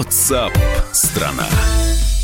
WhatsApp страна.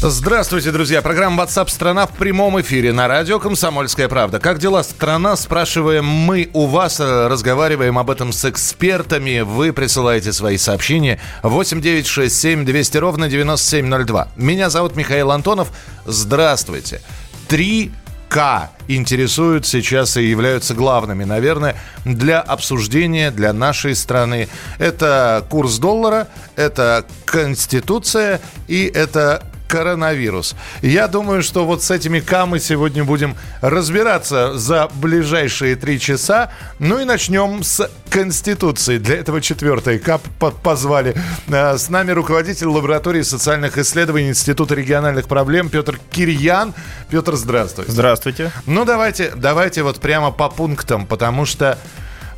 Здравствуйте, друзья. Программа WhatsApp страна в прямом эфире на радио «Комсомольская правда». Как дела, страна? Спрашиваем мы у вас. э, Разговариваем об этом с экспертами. Вы присылаете свои сообщения. 8967 200 ровно 9702. Меня зовут Михаил Антонов. Здравствуйте. Три К интересуют сейчас и являются главными, наверное, для обсуждения для нашей страны. Это курс доллара, это Конституция и это коронавирус. Я думаю, что вот с этими К мы сегодня будем разбираться за ближайшие три часа. Ну и начнем с Конституции. Для этого четвертое К по- позвали. Э, С нами руководитель лаборатории социальных исследований Института региональных проблем Петр Кирьян. Петр, здравствуй. Здравствуйте. Ну, давайте, давайте вот прямо по пунктам, потому что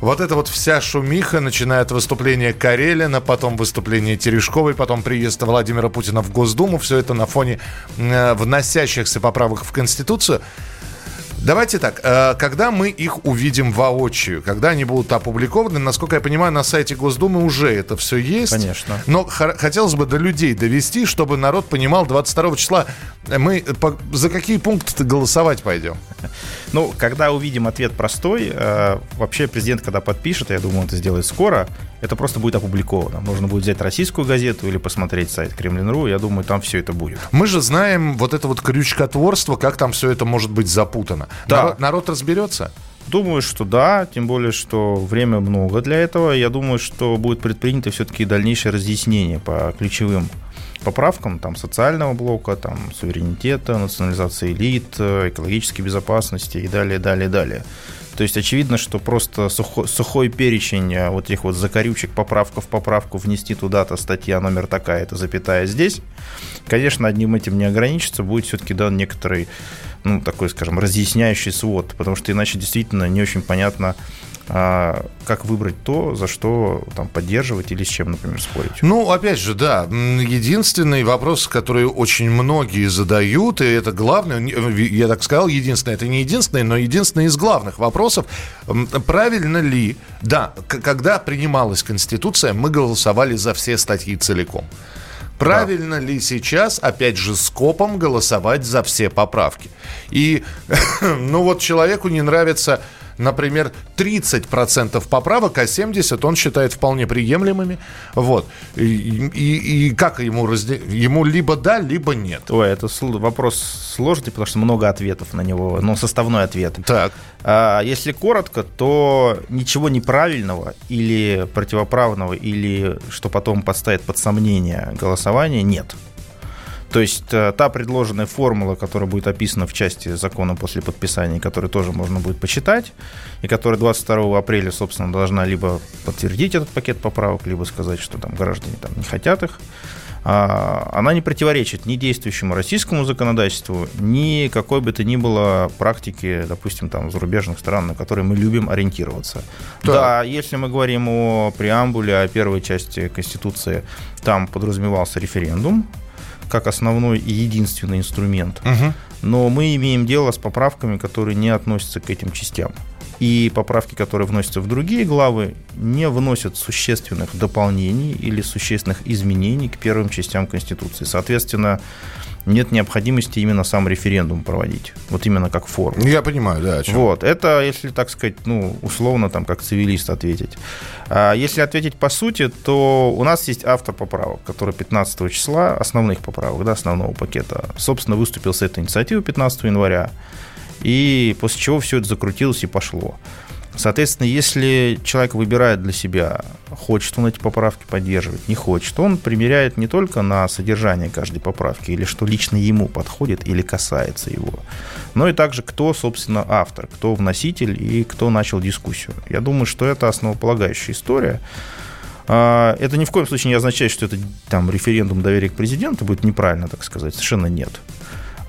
вот эта вот вся шумиха, начиная от выступления Карелина, потом выступление Терешковой, потом приезд Владимира Путина в Госдуму, все это на фоне э, вносящихся поправок в Конституцию. Давайте так, э, когда мы их увидим воочию, когда они будут опубликованы, насколько я понимаю, на сайте Госдумы уже это все есть. Конечно. Но хотелось бы до людей довести, чтобы народ понимал, 22 числа мы по- за какие пункты голосовать пойдем. Ну, когда увидим ответ простой, э, вообще президент, когда подпишет, я думаю, он это сделает скоро, это просто будет опубликовано. Нужно будет взять российскую газету или посмотреть сайт Кремлин.ру, я думаю, там все это будет. Мы же знаем вот это вот крючкотворство, как там все это может быть запутано. Да. Народ, народ разберется? Думаю, что да, тем более, что время много для этого. Я думаю, что будет предпринято все-таки дальнейшее разъяснение по ключевым поправкам там, социального блока, там, суверенитета, национализации элит, э, экологической безопасности и далее, далее, далее. То есть очевидно, что просто сухой, сухой перечень э, вот этих вот закорючек, поправка в поправку, внести туда-то статья номер такая-то, запятая здесь, конечно, одним этим не ограничится, будет все-таки дан некоторый, ну, такой, скажем, разъясняющий свод, потому что иначе действительно не очень понятно, а, как выбрать то, за что там поддерживать или с чем, например, спорить. Ну, опять же, да, единственный вопрос, который очень многие задают, и это главное, не- я так сказал, единственное, это не единственное, но единственный из главных вопросов, правильно ли, да, когда принималась Конституция, мы голосовали за все статьи целиком. Правильно ли сейчас, опять же, скопом голосовать за все поправки? И, ну вот человеку не нравится, например, 30% поправок, а 70% он считает вполне приемлемыми. Вот. И, и- и как ему разде... Ему либо да, либо нет. Ой, это вопрос сложный, потому что много ответов на него, но составной ответ. Так. А Если коротко, то ничего неправильного или противоправного, или что потом поставит под сомнение голосование, нет. То есть э, та предложенная формула, которая будет описана в части закона после подписания, которую тоже можно будет почитать, и которая 22 апреля, собственно, должна либо подтвердить этот пакет поправок, либо сказать, что там граждане там не хотят их, а, она не противоречит ни действующему российскому законодательству, ни какой бы то ни было практике, допустим, там, зарубежных стран, на которые мы любим ориентироваться. Так. Да, если мы говорим о преамбуле, о первой части Конституции, там подразумевался референдум, как основной и единственный инструмент. Но мы имеем дело с поправками, которые не относятся к этим частям. И поправки, которые вносятся в другие главы, не вносят существенных дополнений или существенных изменений к первым частям Конституции. Соответственно, нет необходимости именно сам референдум проводить. Вот именно как форму. Я понимаю, да. Вот, это, если так сказать, ну, условно, там, как цивилист ответить. А если ответить по сути, то у нас есть автор поправок, который 15 числа, основных поправок, да, основного пакета, собственно, выступил с этой инициативой 15 января, и после чего все это закрутилось и пошло. Соответственно, если человек выбирает для себя, хочет он эти поправки поддерживать, не хочет, он примеряет не только на содержание каждой поправки или что лично ему подходит или касается его, но и также кто, собственно, автор, кто вноситель и кто начал дискуссию. Я думаю, что это основополагающая история. А, Это ни в коем случае не означает, что это там референдум доверия к президенту будет неправильно, так сказать. Совершенно нет.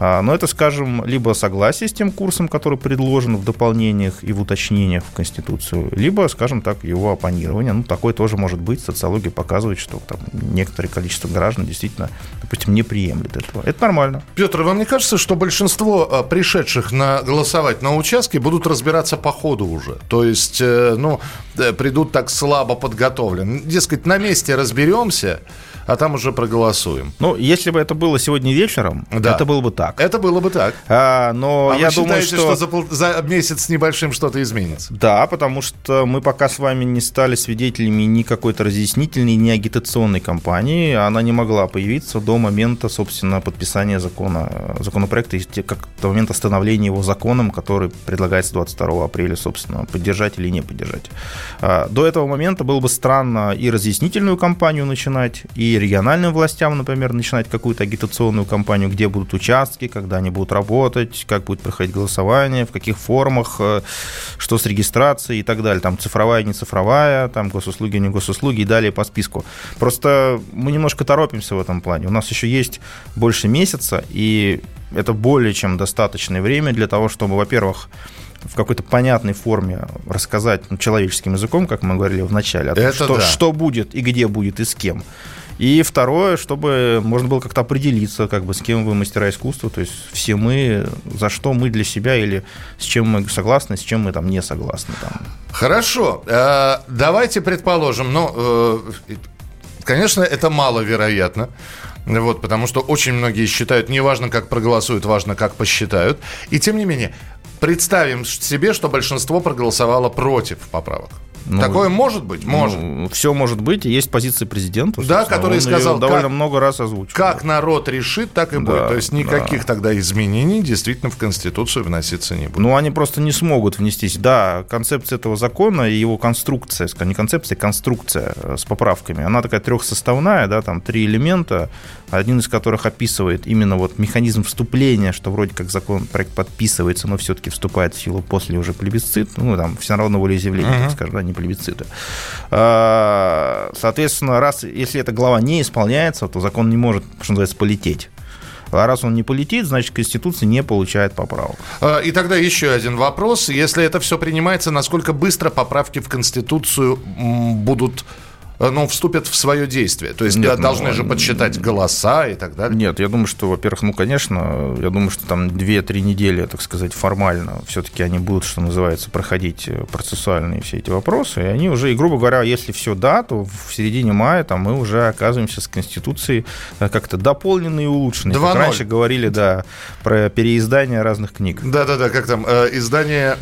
А, но это, скажем, либо согласие с тем курсом, который предложен в дополнениях и в уточнениях в Конституцию, либо, скажем так, его оппонирование. Ну, такое тоже может быть. Социология показывает, что там некоторое количество граждан действительно, допустим, не приемлет этого. Это нормально. Петр, вам не кажется, что большинство а, пришедших на голосовать на участке будут разбираться по ходу уже? То есть, э, ну, э, придут так слабо подготовлены. Дескать, на месте разберемся, а там уже проголосуем. Ну, если бы это было сегодня вечером, да. это было бы так. Это было бы так. А, но а я вы думаю, считаете, что... что за, пол... за месяц с небольшим что-то изменится? Да, потому что мы пока с вами не стали свидетелями ни какой-то разъяснительной, ни агитационной кампании. Она не могла появиться до момента, собственно, подписания закона, законопроекта, и как до момента становления его законом, который предлагается 22 апреля, собственно, поддержать или не поддержать. А, до этого момента было бы странно и разъяснительную кампанию начинать, и региональным властям, например, начинать какую-то агитационную кампанию, где будут участки, когда они будут работать, как будет проходить голосование, в каких формах, э, что с регистрацией и так далее. Там цифровая, не цифровая, там госуслуги, не госуслуги и далее по списку. Просто мы немножко торопимся в этом плане. У нас еще есть больше месяца, и это более чем достаточное время для того, чтобы, во-первых, в какой-то понятной форме рассказать ну, человеческим языком, как мы говорили в начале, том, что, да. что будет и где будет и с кем. И второе, чтобы можно было как-то определиться, как бы с кем вы мастера искусства, то есть все мы, за что мы для себя или с чем мы согласны, с чем мы там не согласны. Там. Хорошо, э, давайте предположим, ну, э, конечно, это маловероятно. Вот, потому что очень многие считают, не важно, как проголосуют, важно, как посчитают. И тем не менее, представим себе, что большинство проголосовало против поправок. Ну, Такое может быть? Может. Ну, все может быть. Есть позиция президента. Да, который Он сказал, довольно как, много раз озвучил. Как народ решит, так и да, будет. То есть никаких да. тогда изменений действительно в Конституцию вноситься не будет. Ну, они просто не смогут внестись. Да, концепция этого закона и его конструкция, не концепция, а конструкция э, с поправками, она такая трехсоставная, да, там три элемента, один из которых описывает именно вот механизм вступления, что вроде как закон проект подписывается, но все-таки вступает в силу после уже плебисцит, ну, там, всенародного волеизъявления, uh-huh. так скажем, да, не плебисцита. А, соответственно, раз, если эта глава не исполняется, то закон не может, что называется, полететь. А раз он не полетит, значит, Конституция не получает поправок. А, и тогда еще один вопрос. Если это все принимается, насколько быстро поправки в Конституцию будут ну, вступят в свое действие? То есть Нет, ну, должны ну, же подсчитать голоса и так далее? Нет, я думаю, что, во-первых, ну, конечно, я думаю, что там 2-3 недели, так сказать, формально все-таки они будут, что называется, проходить э, процессуальные все эти вопросы, и они уже, и, грубо говоря, если все да, то в середине мая там мы уже оказываемся с Конституцией э, как-то дополненной и улучшенной. Как раньше говорили, да, про переиздание разных книг. Да-да-да, как там, э, издание...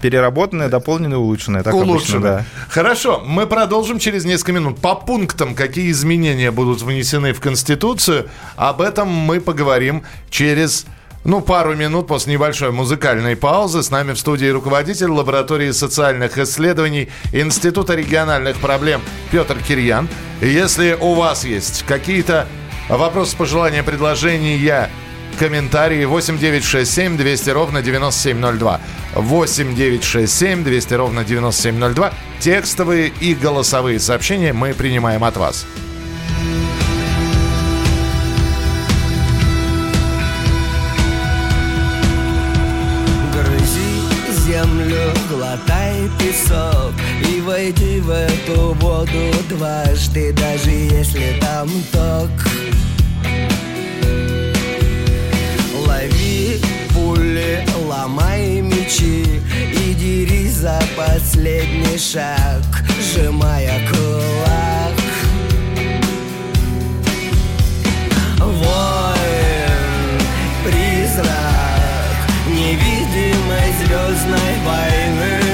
Переработанное, дополненное, улучшенное. Так улучшенное. Обычно, да. Хорошо, мы продолжим через несколько минут минут по пунктам, какие изменения будут внесены в Конституцию. Об этом мы поговорим через ну, пару минут после небольшой музыкальной паузы. С нами в студии руководитель лаборатории социальных исследований Института региональных проблем Петр Кирьян. Если у вас есть какие-то вопросы, пожелания, предложения, комментарии 8967 200 ровно 9702. 8967 200 ровно 9702. Текстовые и голосовые сообщения мы принимаем от вас. Глотай песок И войди в эту воду дважды Даже если там ток мечи И дерись за последний шаг, сжимая кулак. Воин, призрак невидимой звездной войны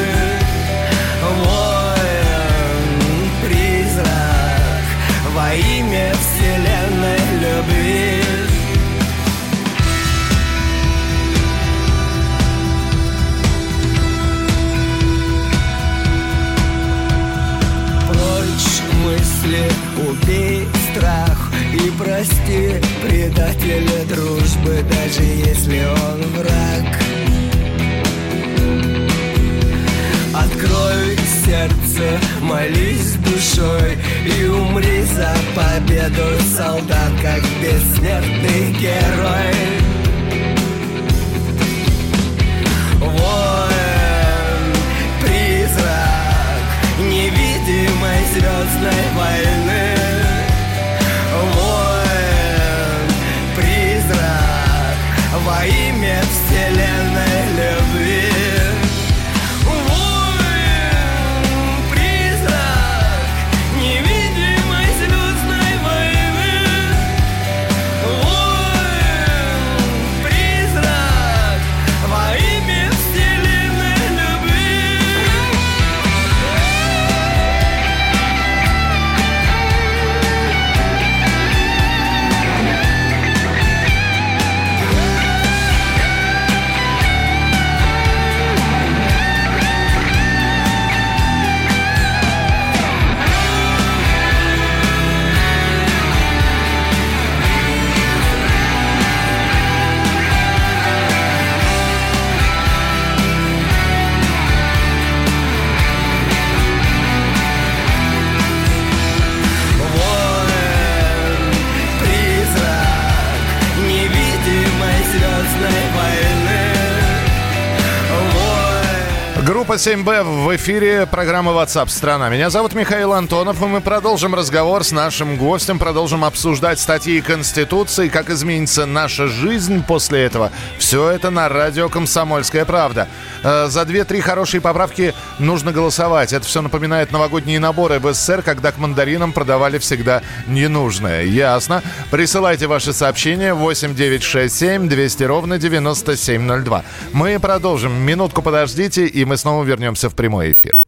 7Б в эфире программы WhatsApp страна. Меня зовут Михаил Антонов, и мы продолжим разговор с нашим гостем, продолжим обсуждать статьи Конституции, как изменится наша жизнь после этого. Все это на радио «Комсомольская правда». Э, За две-три хорошие поправки нужно голосовать. Это все напоминает новогодние наборы в СССР, когда к мандаринам продавали всегда ненужное. Ясно. Присылайте ваши сообщения 8967 200 ровно 9702. Мы продолжим. Минутку подождите, и мы снова вернемся в прямой эфир.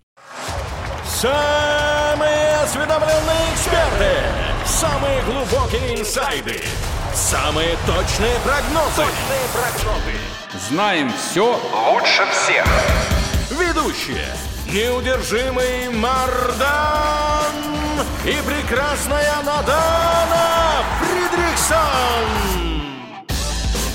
Самые осведомленные эксперты. Самые глубокие инсайды. Самые точные прогнозы. Точные прогнозы. Знаем все Лучше всех. Ведущие. Неудержимый Мардан и прекрасная Надана Фридрихсон.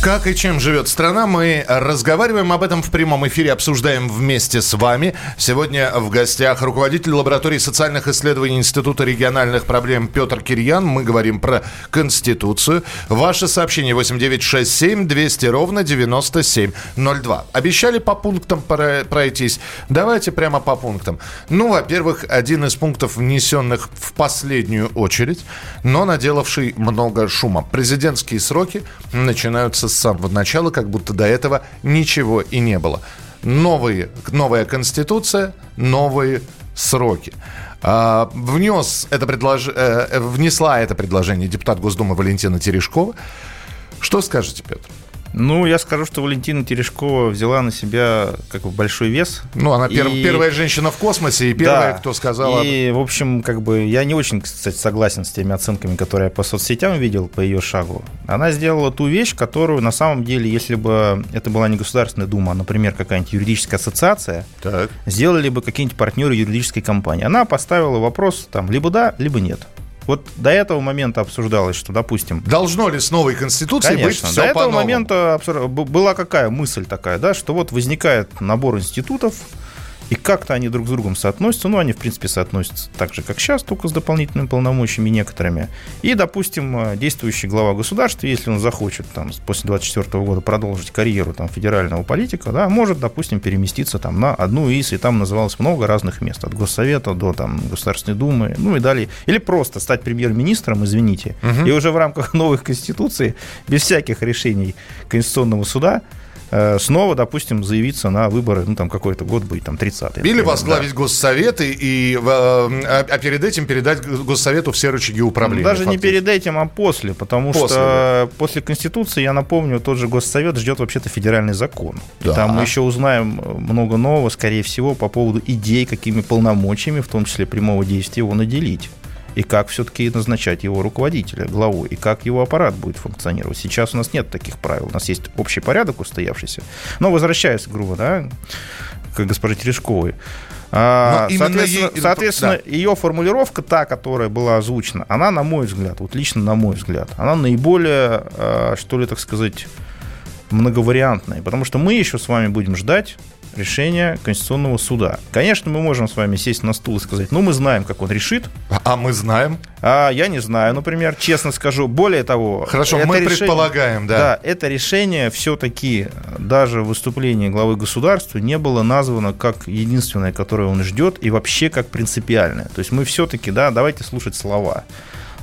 Как и чем живет страна, мы разговариваем об этом в прямом эфире, обсуждаем вместе с вами. Сегодня в гостях руководитель лаборатории социальных исследований Института региональных проблем Петр Кирьян. Мы говорим про Конституцию. Ваше сообщение 8967 200 ровно 9702. Обещали по пунктам про- пройтись. Давайте прямо по пунктам. Ну, во-первых, один из пунктов, внесенных в последнюю очередь, но наделавший много шума. Президентские сроки начинаются с самого начала, как будто до этого ничего и не было. Новые, новая конституция, новые сроки. А, внес это предлож... э, внесла это предложение депутат Госдумы Валентина Терешкова. Что скажете, Петр? Ну, я скажу, что Валентина Терешкова взяла на себя как бы большой вес. Ну, она пер- И- первая женщина в космосе и первая, Да. кто сказала... И, в общем, как бы я не очень, кстати, согласен с теми оценками, которые я по соцсетям видел по ее шагу. Она сделала ту вещь, которую на самом деле, если бы это была не Государственная Дума, а, например, какая-нибудь юридическая ассоциация, Так. сделали бы какие-нибудь партнеры юридической компании. Она поставила вопрос там либо да, либо нет. Вот до этого момента обсуждалось, что, допустим, Должно ли с новой конституцией быть Конечно. все До этого по-новому? момента была какая мысль такая, да, что вот возникает набор институтов, и как-то они друг с другом соотносятся. Ну, они, в принципе, соотносятся так же, как сейчас, только с дополнительными полномочиями некоторыми. И, допустим, э, действующий глава государства, если он захочет там, после 2024 года продолжить карьеру там, федерального политика, да, может, допустим, переместиться там, на одну из, и там называлось много разных мест, от Госсовета до там, Государственной Думы, ну и далее. Или просто стать премьер-министром, извините, и уже в рамках новой Конституции, без всяких решений Конституционного суда, снова, допустим, заявиться на выборы, ну, там, какой-то год быть, там, 30-й. Или возглавить госсовет и, и, э, а, а перед этим передать госсовету все рычаги да. управления. Даже не фактически. перед этим, а после, потому После, что после Конституции, я напомню, тот же Госсовет ждет вообще-то федеральный закон. И Да. Там мы еще узнаем много нового, скорее всего, по поводу идей, какими полномочиями, в том числе прямого действия, его наделить. И как все-таки назначать его руководителя, главу, и как его аппарат будет функционировать. Сейчас у нас нет таких правил. У нас есть общий порядок устоявшийся. Но возвращаясь, грубо, да, к госпоже Терешковой. А, соответственно, ей- соответственно да. ее формулировка, та, которая была озвучена, она, на мой взгляд, вот лично на мой взгляд, она наиболее, а, что ли, так сказать, многовариантная. Потому что мы еще с вами будем ждать решения Конституционного суда. Конечно, мы можем с вами сесть на стул и сказать, ну, мы знаем, как он решит, А мы знаем. а я не знаю, например, честно скажу. Более того... Хорошо, мы решение- предполагаем, да. Да, это решение все-таки даже в выступлении главы государства не было названо как единственное, которое он ждет, и вообще как принципиальное. То есть мы все-таки, да, давайте слушать слова.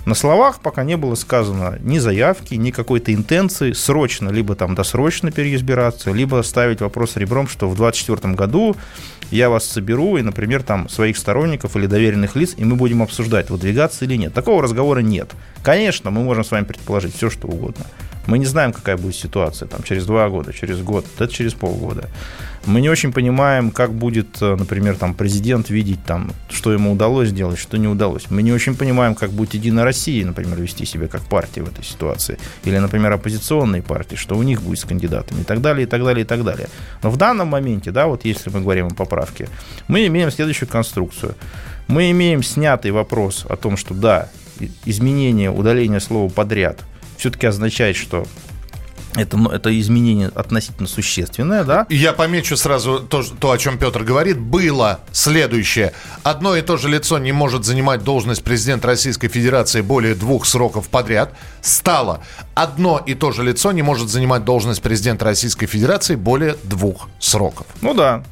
На словах пока не было сказано ни заявки, ни какой-то интенции срочно, либо там досрочно переизбираться, либо ставить вопрос ребром, что в 2024 году я вас соберу и, например, там своих сторонников или доверенных лиц, и мы будем обсуждать, выдвигаться или нет. Такого разговора нет. Конечно, мы можем с вами предположить все, что угодно. Мы не знаем, какая будет ситуация там, через два года, через год, это через полгода. Мы не очень понимаем, как будет, э, например, там, президент видеть, там, что ему удалось сделать, что не удалось. Мы не очень понимаем, как будет Единая Россия, например, вести себя как партия в этой ситуации. Или, например, оппозиционные партии, что у них будет с кандидатами и так далее, и так далее, и так далее. Но в данном моменте, да, вот если мы говорим о поправке, мы имеем следующую конструкцию. Мы имеем снятый вопрос о том, что да, изменение, удаление слова подряд все-таки означает, что это, ну, это изменение относительно существенное, да? Я помечу сразу то, то, о чем Петр говорит. Было следующее. Одно и то же лицо не может занимать должность президента Российской Федерации более двух сроков подряд. Стало. Одно и то же лицо не может занимать должность президента Российской Федерации более двух сроков. Ну да.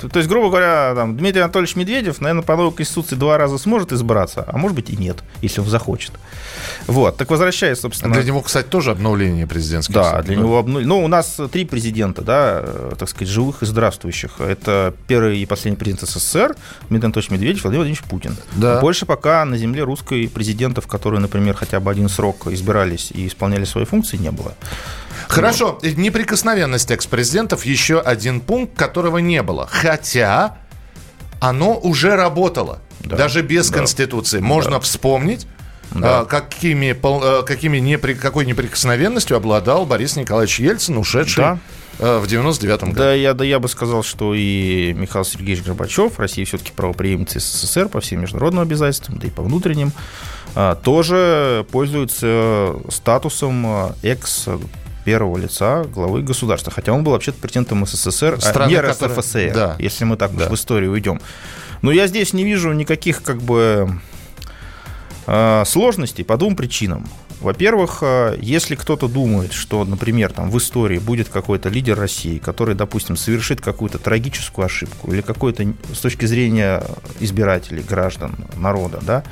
То, то есть, грубо говоря, там, Дмитрий Анатольевич Медведев, наверное, по новой Конституции два раза сможет избраться, а может быть и нет, если он захочет. Вот. Так возвращаясь, собственно... Для него, кстати, тоже обновление президентских. Да, для него обну- Ну, у нас три президента, да, так сказать, живых и здравствующих. Это первый и последний президент СССР, Дмитрий Анатольевич Медведев, Владимир Владимирович Путин. Да. Больше пока на земле русской президентов, которые, например, хотя бы один срок избирались и исполняли свои функции, не было. Хорошо, неприкосновенность экс-президентов еще один пункт, которого не было. Хотя оно уже работало. Да. Даже без Да. Конституции. Можно вспомнить, Да. а, какими, а, какими непри- какой неприкосновенностью обладал Борис Николаевич Ельцин, ушедший Да. а, в 99-м году. Да я, да, я бы сказал, что и Михаил Сергеевич Горбачев, Россия все-таки правоприемница СССР по всем международным обязательствам, да и по внутренним, тоже пользуется статусом экс первого лица главы государства. Хотя он был вообще-то президентом СССР, а Страны, не которая- РСФСР, Да. если мы так в историю уйдем. Но я здесь не вижу никаких как бы э, сложностей по двум причинам. Во-первых, э, если кто-то думает, что, например, там в истории будет какой-то лидер России, который, допустим, совершит какую-то трагическую ошибку или какой-то с точки зрения избирателей, граждан, народа, да,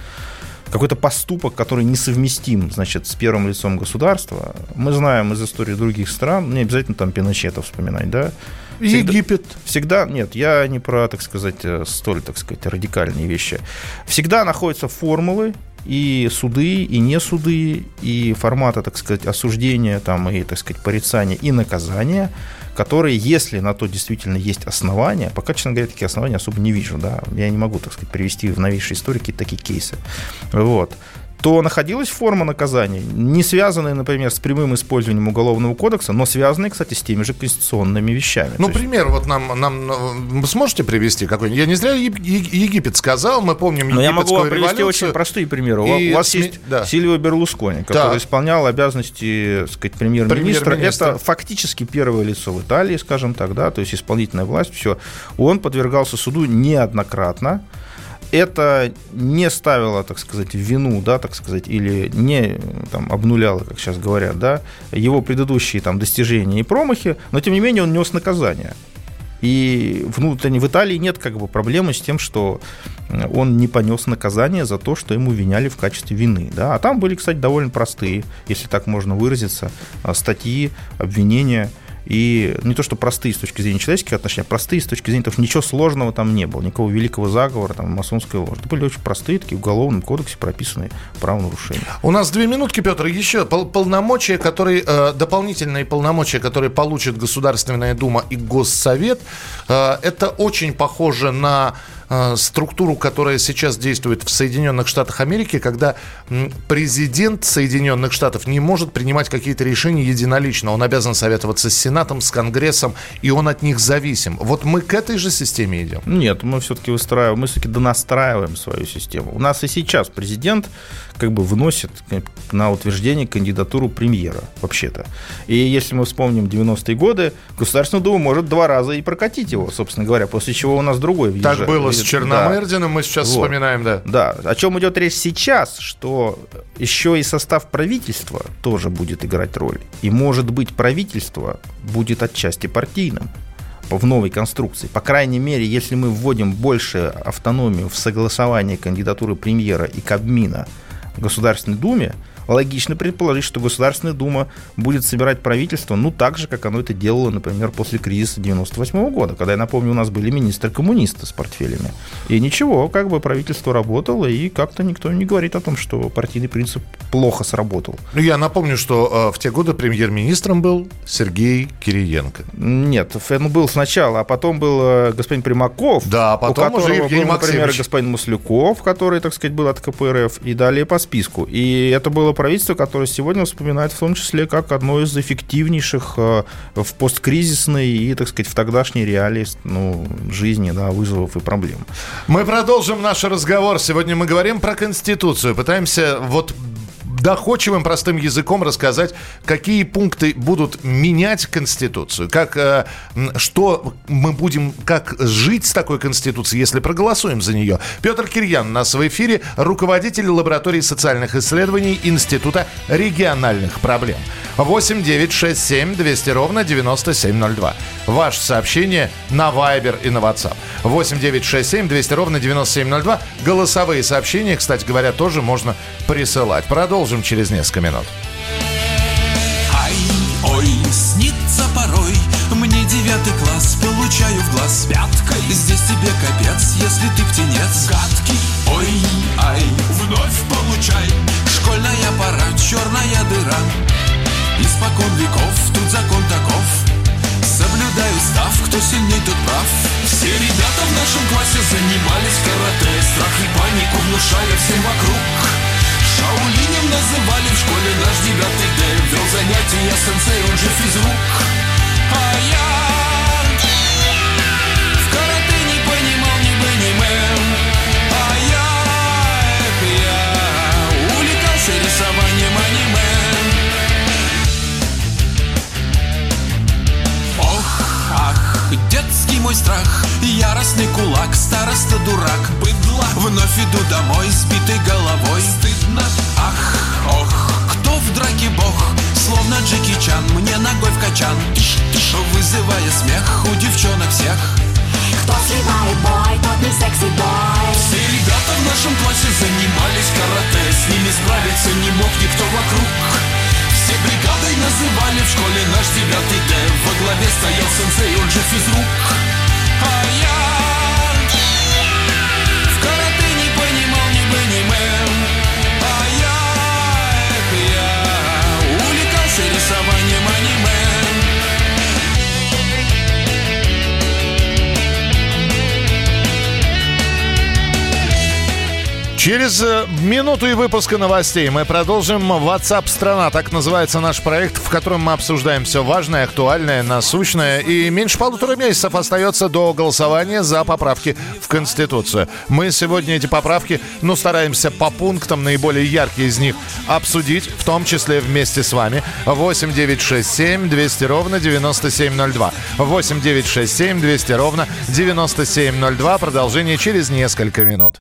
какой-то поступок, который несовместим, значит, с первым лицом государства. Мы знаем из истории других стран, не обязательно там Пиночета вспоминать, да, Всегда- Египет. Всегда, нет, я не про, так сказать, э, столь, так сказать, радикальные вещи. Всегда находятся формулы и суды, и не суды, и форматы, так сказать, осуждения, там, и, так сказать, порицания, и наказания, которые, если на то действительно есть основания, пока, честно говоря, такие основания особо не вижу, да, я не могу, так сказать, привести в новейшей истории какие-то такие кейсы, вот, то находилась форма наказания, не связанная, например, с прямым использованием Уголовного кодекса, но связанная, кстати, с теми же конституционными вещами. Ну, есть- пример, вот нам, нам э, сможете привести какой-нибудь? Я не зря Египет сказал, мы помним Но я могу вам привести очень простые примеры. У И вас СМИ есть да. Сильвио Берлускони, который Так. исполнял обязанности так сказать, премьер-министра. Премьер-министра. Это фактически первое лицо в Италии, скажем так, да, то есть исполнительная власть, все. Он подвергался суду неоднократно. Это не ставило, так сказать, вину, да, так сказать, или не там, обнуляло, как сейчас говорят, да, его предыдущие там, достижения и промахи, но тем не менее он нес наказание. И внутренне в Италии нет как бы проблемы с тем, что он не понес наказание за то, что ему виняли в качестве вины. Да? А там были, кстати, довольно простые, если так можно выразиться, а, статьи, обвинения. И не то, что простые с точки зрения человеческих отношений, а простые с точки зрения того, что ничего сложного там не было, никакого великого заговора, там, масонской ложи. Это были очень простые, такие в уголовном кодексе прописанные правонарушения. У нас две минутки, Петр. Еще пол- полномочия, которые э, дополнительные полномочия, которые получит Государственная Дума и Госсовет, э, это очень похоже на структуру, которая сейчас действует в Соединенных Штатах Америки, когда президент Соединенных Штатов не может принимать какие-то решения единолично. Он обязан советоваться с Сенатом, с Конгрессом, и он от них зависим. Вот мы к этой же системе идем? Нет, мы все-таки выстраиваем, мы все-таки донастраиваем свою систему. У нас и сейчас президент как бы вносит на утверждение кандидатуру премьера, вообще-то. И если мы вспомним 90-е годы, Государственная Дума может два раза и прокатить его, собственно говоря, после чего у нас другой. Так было с Черномырдиным, да. мы сейчас вот. вспоминаем, да. Да, о чем идет речь сейчас, что еще и состав правительства тоже будет играть роль. И, может быть, правительство будет отчасти партийным в новой конструкции. По крайней мере, если мы вводим больше автономию в согласовании кандидатуры премьера и Кабмина в Государственной Думе, логично предположить, что Государственная Дума будет собирать правительство, ну, так же, как оно это делало, например, после кризиса 98 года, когда, я напомню, у нас были министры-коммунисты с портфелями. И ничего, как бы правительство работало, и как-то никто не говорит о том, что партийный принцип плохо сработал. Ну, я напомню, что э, в те годы премьер-министром был Сергей Кириенко. Нет, он был сначала, а потом был э, господин Примаков. Да, а потом у уже Евгений был, например, господин Маслюков, который, так сказать, был от КПРФ, и далее по списку. И это было правительство, которое сегодня вспоминает в том числе как одно из эффективнейших э, в посткризисной и, так сказать, в тогдашней реалии ну, жизни, да, вызовов и проблем. Мы продолжим наш разговор. Сегодня мы говорим про Конституцию. Пытаемся вот доходчивым, простым языком рассказать, какие пункты будут менять Конституцию, как, э, что мы будем, как жить с такой Конституцией, если проголосуем за нее. Петр Кирьян у нас в эфире, руководитель лаборатории социальных исследований Института региональных проблем. 8 9 6 7 200 ровно 9702. Ваше сообщение на Viber и на WhatsApp. 8 9 6 7 200 ровно 9702. Голосовые сообщения, кстати говоря, тоже можно присылать. Продолжим через несколько минут. Ай, ой, снится порой. Мне девятый класс, получаю в глаз. Пяткой. Здесь тебе капец, если ты птенец. Гадкий, ой, ай, вновь получай. Школьная пора, черная дыра. Испокон веков, тут закон таков. Соблюдаю став, кто сильней, тот прав. Все ребята в нашем классе занимались карате. Страх и панику внушая всем вокруг Шаулинем называли в школе наш девятый Д Вел занятия сенсей, он же физрук. А я Детский мой страх, яростный кулак, староста дурак, быдло Вновь иду домой, сбитой головой. Стыдно, ах, ох, кто в драке бог? Словно Джеки Чан, мне ногой в качан. Тиш, тиш, Вызывая смех у девчонок всех. Кто сливает бой, тот не секси-бой Все ребята в нашем классе занимались карате. С ними справиться не мог никто в школе наш девятый Д. Во главе стоял сенсей, он же физрук. А я Через э, минуту и выпуска новостей мы продолжим WhatsApp страна. Так называется наш проект, в котором мы обсуждаем все важное, актуальное, насущное. И меньше полутора месяцев остается до голосования за поправки в Конституцию. Мы сегодня эти поправки, ну, стараемся по пунктам, наиболее яркие из них, обсудить, в том числе вместе с вами. 8 9 6 7 200 ровно 9702. 8 9 6 7 200 ровно 9702. Продолжение через несколько минут.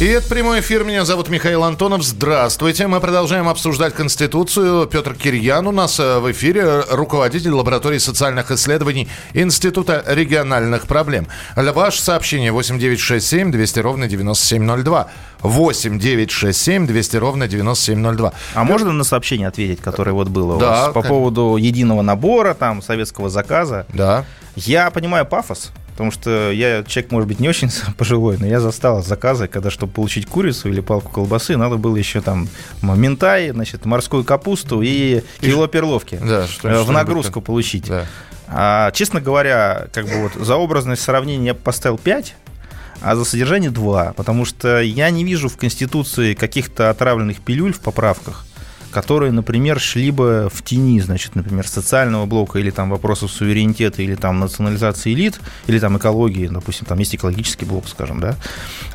И это прямой эфир. Меня зовут Михаил Антонов. Здравствуйте. Мы продолжаем обсуждать Конституцию. Петр Кирьян у нас э, в эфире, руководитель лаборатории социальных исследований Института региональных проблем. Ваше сообщение 8967 200 ровно 9702. 8967 200 ровно 9702. А можно на сообщение ответить, которое вот было у Да, вас по как- поводу единого набора, там, советского заказа? Да. Я понимаю пафос, потому что я человек, может быть, не очень пожилой, но я застал заказы, когда, чтобы получить курицу или палку колбасы, надо было еще там ментай, значит, морскую капусту и кило перловки Да, что- э, в нагрузку получить. Да. А, честно говоря, как бы вот за образность сравнения я бы поставил 5, а за содержание 2, потому что я не вижу в Конституции каких-то отравленных пилюль в поправках, которые, например, шли бы в тени, значит, например, социального блока или там вопросов суверенитета, или там национализации элит, или там экологии, допустим, там есть экологический блок, скажем, да,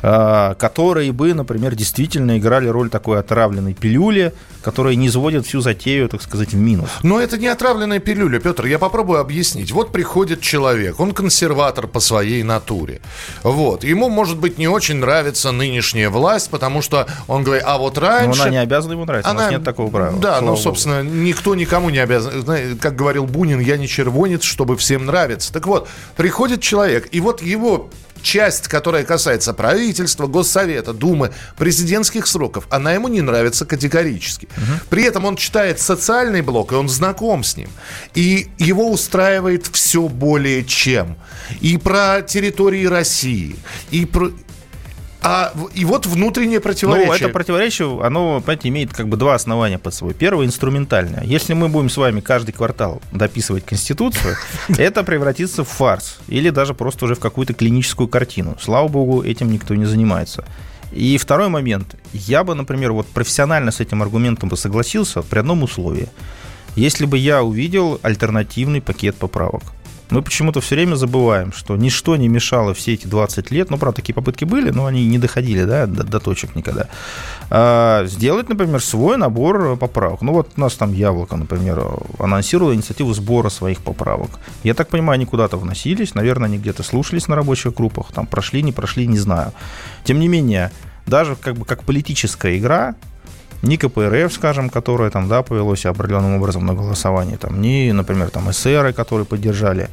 а, которые бы, например, действительно играли роль такой отравленной пилюли, которая не изводит всю затею, так сказать, в минус. Но это не отравленная пилюля, Петр. Я попробую объяснить. Вот приходит человек, он консерватор по своей натуре. Вот. Ему, может быть, не очень нравится нынешняя власть, потому что он говорит, а вот Но раньше... она не обязана ему нравиться, у нас Она- нет такого права. Да, слава ну, богу. собственно, никто никому не обязан. Как говорил Бунин, я не червонец, чтобы всем нравиться. Так вот, приходит человек, и вот его часть, которая касается правительства, Госсовета, Думы, президентских сроков, она ему не нравится категорически. При этом он читает социальный блок, и он знаком с ним. И его устраивает все более чем. И про территории России, и про... А, и вот внутреннее противоречие. Ну, это противоречие, оно, понимаете, имеет как бы два основания под собой. Первое – инструментальное. Если мы будем с вами каждый квартал дописывать Конституцию, это превратится в фарс или даже просто уже в какую-то клиническую картину. Слава богу, этим никто не занимается. И второй момент. Я бы, например, вот профессионально с этим аргументом бы согласился при одном условии. Если бы я увидел альтернативный пакет поправок. Мы почему-то все время забываем, что ничто не мешало все эти 20 лет, ну, правда, такие попытки были, но они не доходили да, до, до точек никогда, а, сделать, например, свой набор поправок. Ну, вот у нас там Яблоко, например, анонсировало инициативу сбора своих поправок. Я так понимаю, они куда-то вносились, наверное, они где-то слушались на рабочих группах, там прошли, не прошли, не знаю. Тем не менее, даже как бы как политическая игра, ни КПРФ, скажем, которое там, да, повелось определенным образом на голосовании, там, ни, например, там, эсеры, которые поддержали,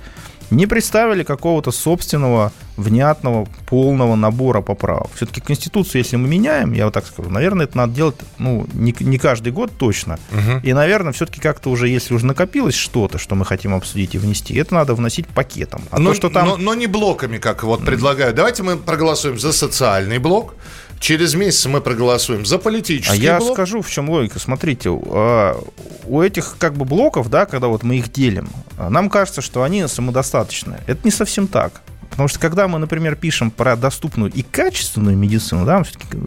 не представили какого-то собственного, внятного, полного набора поправок. Все-таки Конституцию, если мы меняем, я вот так скажу, наверное, это надо делать, ну, не, не каждый год точно. И, наверное, все-таки как-то уже, если уже накопилось что-то, что мы хотим обсудить и внести, это надо вносить пакетом. А но, то, что там... но, но не блоками, как вот предлагают. Давайте мы проголосуем за социальный блок. Через месяц мы проголосуем за А политический я блок. скажу, в чем логика. Смотрите, а, у этих как бы блоков, да, когда вот мы их делим, а, нам кажется, что они самодостаточны. Это не совсем так. Потому что когда мы, например, пишем про доступную и качественную медицину, да,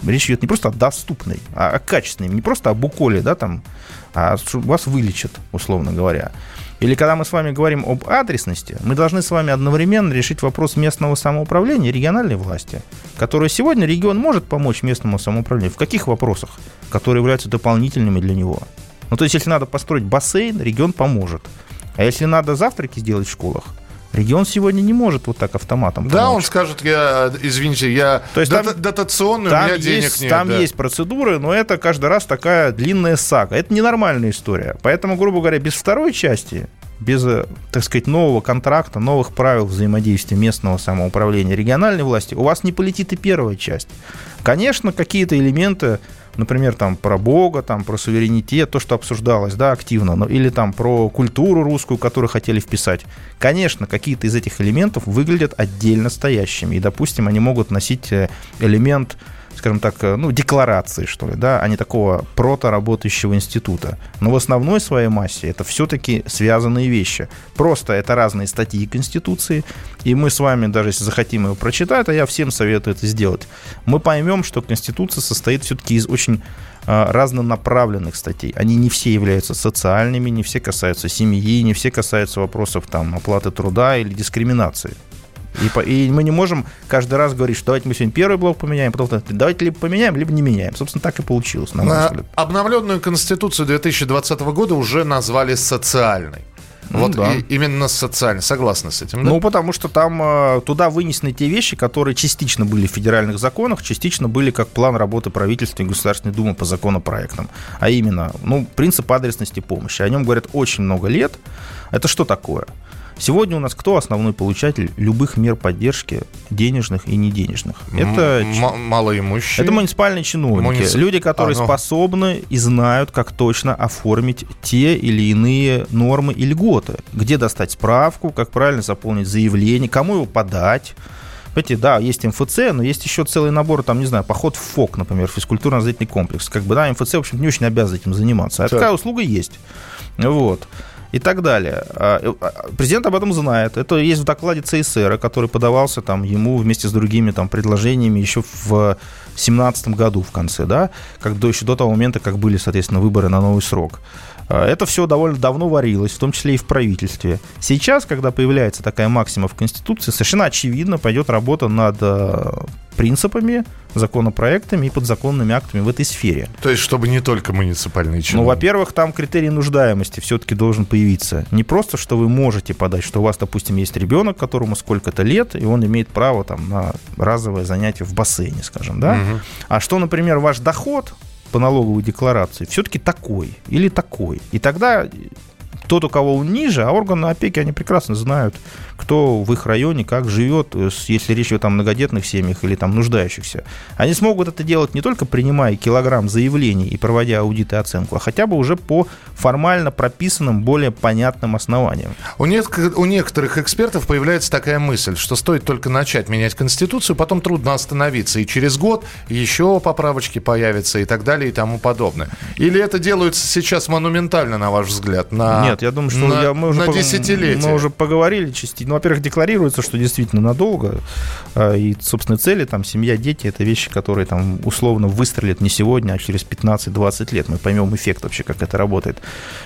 речь идет не просто о доступной, а о качественной, не просто об уколе, да, там, а вас вылечат, условно говоря. Или когда мы с вами говорим об адресности, мы должны с вами одновременно решить вопрос местного самоуправления региональной власти, которая сегодня регион может помочь местному самоуправлению. В каких вопросах, которые являются дополнительными для него? Ну, то есть, если надо построить бассейн, регион поможет. А если надо завтраки сделать в школах, регион сегодня не может вот так автоматом Да, он помочь. скажет, я, извините, я То есть дота- там- дотационный, у Там, меня денег есть, нет. там да. есть процедуры, но это каждый раз такая длинная сага. Это ненормальная история. Поэтому, грубо говоря, без второй части, без, э, так сказать, нового контракта, новых правил взаимодействия местного самоуправления, региональной власти, у вас не полетит и первая часть. Конечно, какие-то элементы, например, там про Бога, там про суверенитет, то, что обсуждалось, да, активно, но, или там про культуру русскую, которую хотели вписать. Конечно, какие-то из этих элементов выглядят отдельно стоящими, и, допустим, они могут носить э, элемент скажем так, э, ну, декларации, что ли, да, а не такого прото-работающего института. Но в основной своей массе это все-таки связанные вещи. Просто это разные статьи Конституции, и мы с вами, даже если захотим его прочитать, а я всем советую это сделать, мы поймем, что Конституция состоит все-таки из очень а, разнонаправленных статей. Они не все являются социальными, не все касаются семьи, не все касаются вопросов там, оплаты труда или дискриминации. И, по- и мы не можем каждый раз говорить, что давайте мы сегодня первый блок поменяем, потом давайте либо поменяем, либо не меняем. Собственно, так и получилось, на На обновленную Конституцию 2020 года уже назвали социальной. Ну Вот да. и- именно социально. Согласны с этим, да? Ну, потому что там э, туда вынесены те вещи, которые частично были в федеральных законах, частично были как план работы правительства и Государственной Думы по законопроектам. А именно, ну, принцип адресности помощи. О нем говорят очень много лет. Это что такое? Сегодня у нас кто основной получатель любых мер поддержки, денежных и неденежных? Это М- малоимущие. это муниципальные чиновники, Муници- люди, которые А, ну. способны и знают, как точно оформить те или иные нормы и льготы. Где достать справку, как правильно заполнить заявление, кому его подать. Понимаете, да, есть МФЦ, но есть еще целый набор, там, не знаю, поход в ФОК, например, физкультурно-оздоровительный комплекс. Как бы, да, МФЦ, в общем, не очень обязан этим заниматься. А Так. такая услуга есть. Вот. И так далее. А, э, а, Президент об этом знает. Это есть в докладе ЦСР, который подавался там ему вместе с другими там предложениями еще в 2017 году в конце, да, как до, еще до того момента, как были, соответственно, выборы на новый срок. А, Это все довольно давно варилось, в том числе и в правительстве. Сейчас, когда появляется такая максима в Конституции, совершенно очевидно пойдет работа над э, принципами, законопроектами и подзаконными актами в этой сфере. То есть, чтобы не только муниципальные Ну, чиновники. во-первых, там критерий нуждаемости все-таки должен появиться. Не просто, что вы можете подать, что у вас, допустим, есть ребенок, которому сколько-то лет, и он имеет право там, на разовое занятие в бассейне, скажем, да? Мгм. А что, например, ваш доход по налоговой декларации все-таки такой или такой. И тогда тот, у кого он ниже, а органы опеки, они прекрасно знают, кто в их районе, как живет, э, если речь идет о многодетных семьях или там нуждающихся. Они смогут это делать не только принимая килограмм заявлений и проводя аудит и оценку, а хотя бы уже по формально прописанным, более понятным основаниям. У, нек- у некоторых экспертов появляется такая мысль, что стоит только начать менять Конституцию, потом трудно остановиться. И через год еще поправочки появятся и так далее и тому подобное. Или это делается сейчас монументально, на ваш взгляд? На, Нет, я думаю, что на, я, мы, уже на пог- мы уже поговорили частично. Ну, во-первых, декларируется, что действительно надолго. а, И, собственно, цели, там, семья, дети, это вещи, которые там условно выстрелят не сегодня, а через 15-20 лет. Мы поймем эффект вообще, как это работает.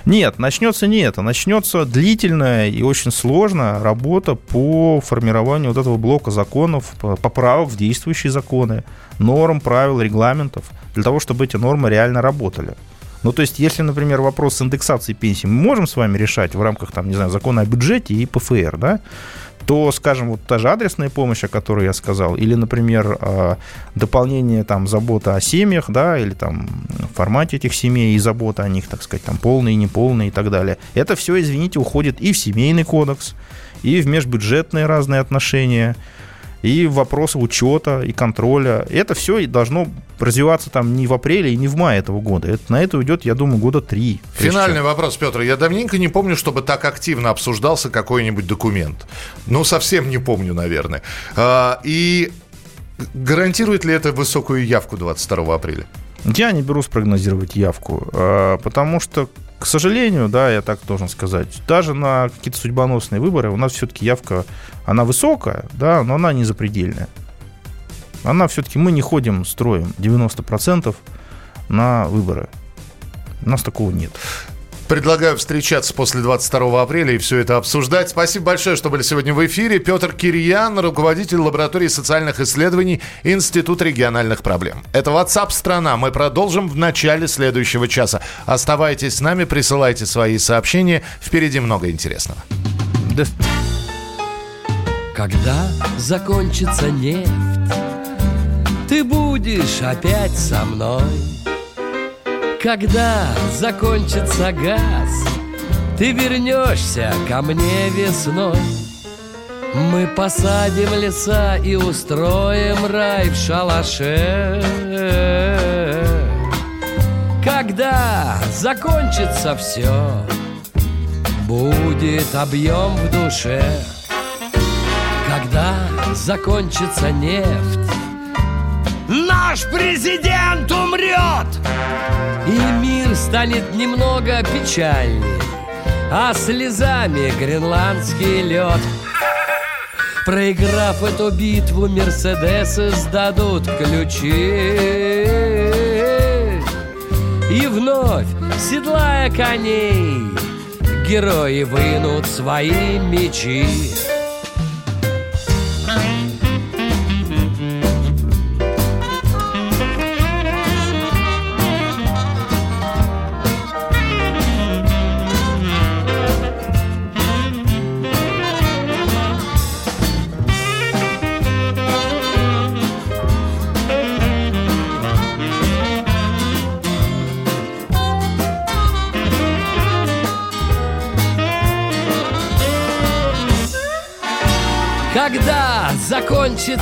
Нет, начнется не это. Начнется длительная и очень сложная работа по формированию вот этого блока законов, по- поправок в действующие законы, норм, правил, регламентов, для того, чтобы эти нормы реально работали. Ну, то есть, если, например, вопрос с индексацией пенсии мы можем с вами решать в рамках, там, не знаю, закона о бюджете и ПФР, да, то, скажем, вот та же адресная помощь, о которой я сказал, или, например, э, дополнение там забота о семьях, да, или там формате этих семей и забота о них, так сказать, там полные, неполные и так далее. Это все, извините, уходит и в семейный кодекс, и в межбюджетные разные отношения, и вопросы учета и контроля. Это все должно развиваться там не в апреле и не в мае этого года. Это, на это уйдет, я думаю, года три. Финальный чем- вопрос, Петр. Я давненько не помню, чтобы так активно обсуждался какой-нибудь документ. Ну, совсем не помню, наверное. А, и гарантирует ли это высокую явку 22 апреля? Я не берусь прогнозировать явку, э, потому что, к сожалению, да, я так должен сказать, даже на какие-то судьбоносные выборы у нас все-таки явка, она высокая, да, но она не запредельная. Она все-таки, мы не ходим, строим 90% на выборы. У нас такого нет. Предлагаю встречаться после 22 апреля и все это обсуждать. Спасибо большое, что были сегодня в эфире. Петр Кирьян, руководитель лаборатории социальных исследований Институт региональных проблем. Это WhatsApp страна. Мы продолжим в начале следующего часа. Оставайтесь с нами, присылайте свои сообщения. Впереди много интересного. Да, Когда закончится нефть, ты будешь опять со мной. Когда закончится газ, ты вернешься ко мне весной. Мы посадим леса и устроим рай в шалаше. Когда закончится все, будет объем в душе. Когда закончится нефть, наш президент умрет, и мир станет немного печальнее, а слезами гренландский лед. Проиграв эту битву, Мерседесы сдадут ключи. И вновь, седлая коней, герои вынут свои мечи.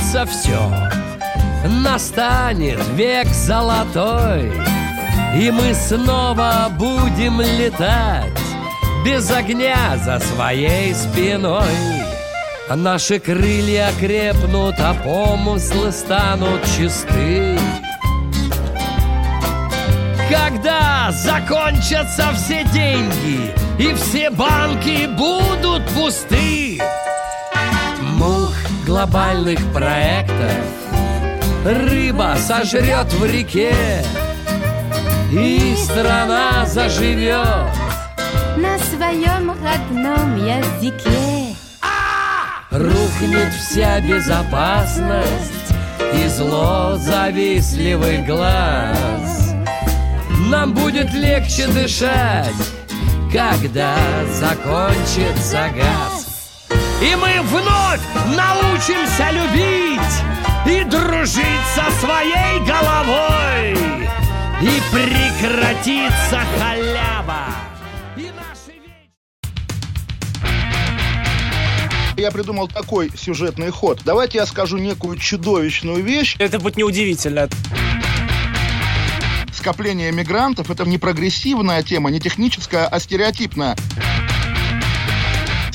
Закончится все, настанет век золотой, И мы снова будем летать без огня за своей спиной. Наши крылья крепнут, а помыслы станут чисты. Когда закончатся все деньги и все банки будут пусты, глобальных проектов рыба сожрет в реке, и страна заживет на своем родном языке. Рухнет вся безопасность и зло завистливых глаз. Нам будет легче дышать, когда закончится газ. И мы вновь научимся любить и дружить со своей головой. И прекратится халява. Я придумал такой сюжетный ход. Давайте я скажу некую чудовищную вещь. Это будет неудивительно. Скопление мигрантов – это не прогрессивная тема, не техническая, а стереотипная.